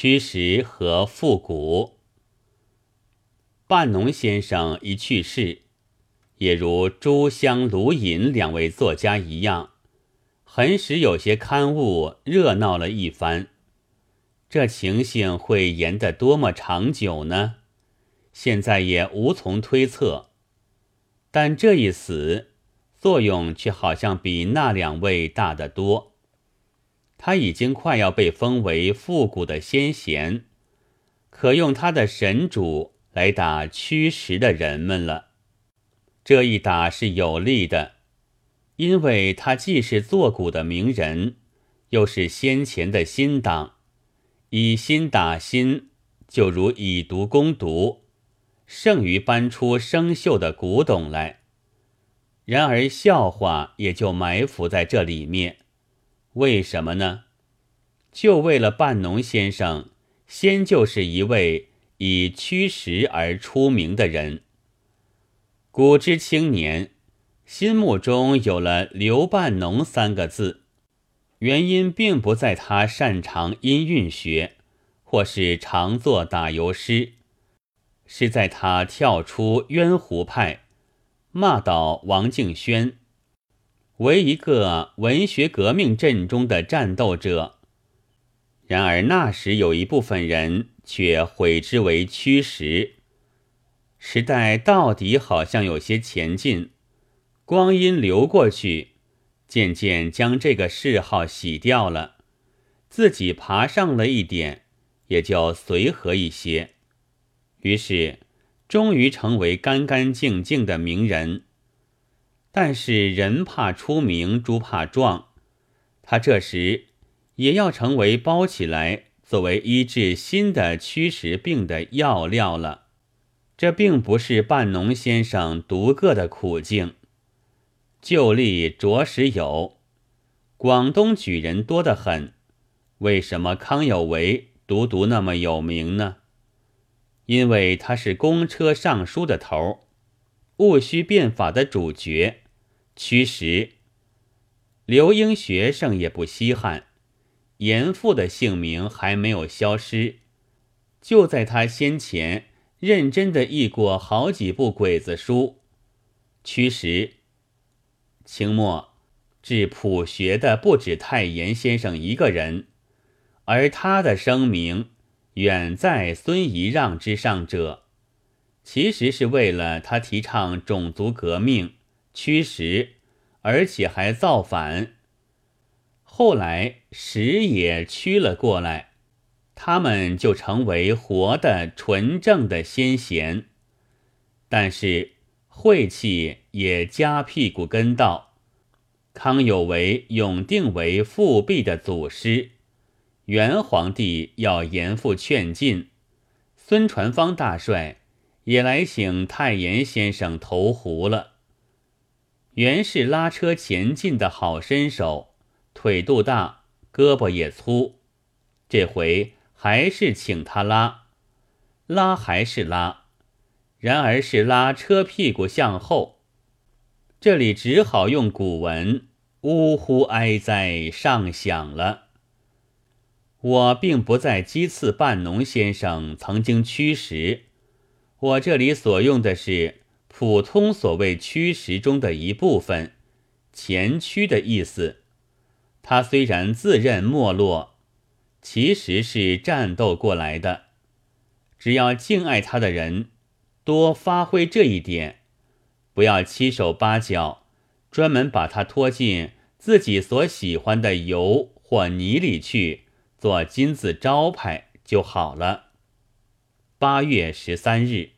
虚实和复古。半农先生一去世，也如朱香、卢隐两位作家一样，很使有些刊物热闹了一番。这情形会延得多么长久呢？现在也无从推测。但这一死，作用却好像比那两位大得多。他已经快要被封为复古的先贤，可用他的神主来打驱使的人们了。这一打是有利的，因为他既是作古的名人，又是先前的新党，以新打新，就如以毒攻毒，胜于搬出生锈的古董来。然而笑话也就埋伏在这里面。为什么呢？就为了半农先生，先就是一位以驱使而出名的人。古之青年心目中有了“刘半农”三个字，原因并不在他擅长音韵学，或是常作打油诗，是在他跳出渊湖派，骂倒王敬轩。为一个文学革命阵中的战斗者，然而那时有一部分人却毁之为驱使。时代到底好像有些前进，光阴流过去，渐渐将这个嗜好洗掉了，自己爬上了一点，也就随和一些，于是终于成为干干净净的名人。但是人怕出名，猪怕壮。他这时也要成为包起来，作为医治新的驱使病的药料了。这并不是半农先生独个的苦境，旧例着实有。广东举人多得很，为什么康有为独独那么有名呢？因为他是公车上书的头儿，戊戌变法的主角。驱使刘英学生也不稀罕，严复的姓名还没有消失。就在他先前认真的译过好几部鬼子书，驱使清末治普学的不止太严先生一个人，而他的声名远在孙仪让之上者，其实是为了他提倡种族革命。驱使，而且还造反。后来时也驱了过来，他们就成为活的纯正的先贤。但是晦气也加屁股跟到，康有为永定为复辟的祖师，元皇帝要严复劝进，孙传芳大帅也来请太严先生投壶了。原是拉车前进的好身手，腿肚大，胳膊也粗。这回还是请他拉，拉还是拉，然而是拉车屁股向后。这里只好用古文“呜呼哀哉”上响了。我并不在讥刺半农先生曾经驱使，我这里所用的是。普通所谓驱使中的一部分，前驱的意思。他虽然自认没落，其实是战斗过来的。只要敬爱他的人多发挥这一点，不要七手八脚，专门把他拖进自己所喜欢的油或泥里去做金字招牌就好了。八月十三日。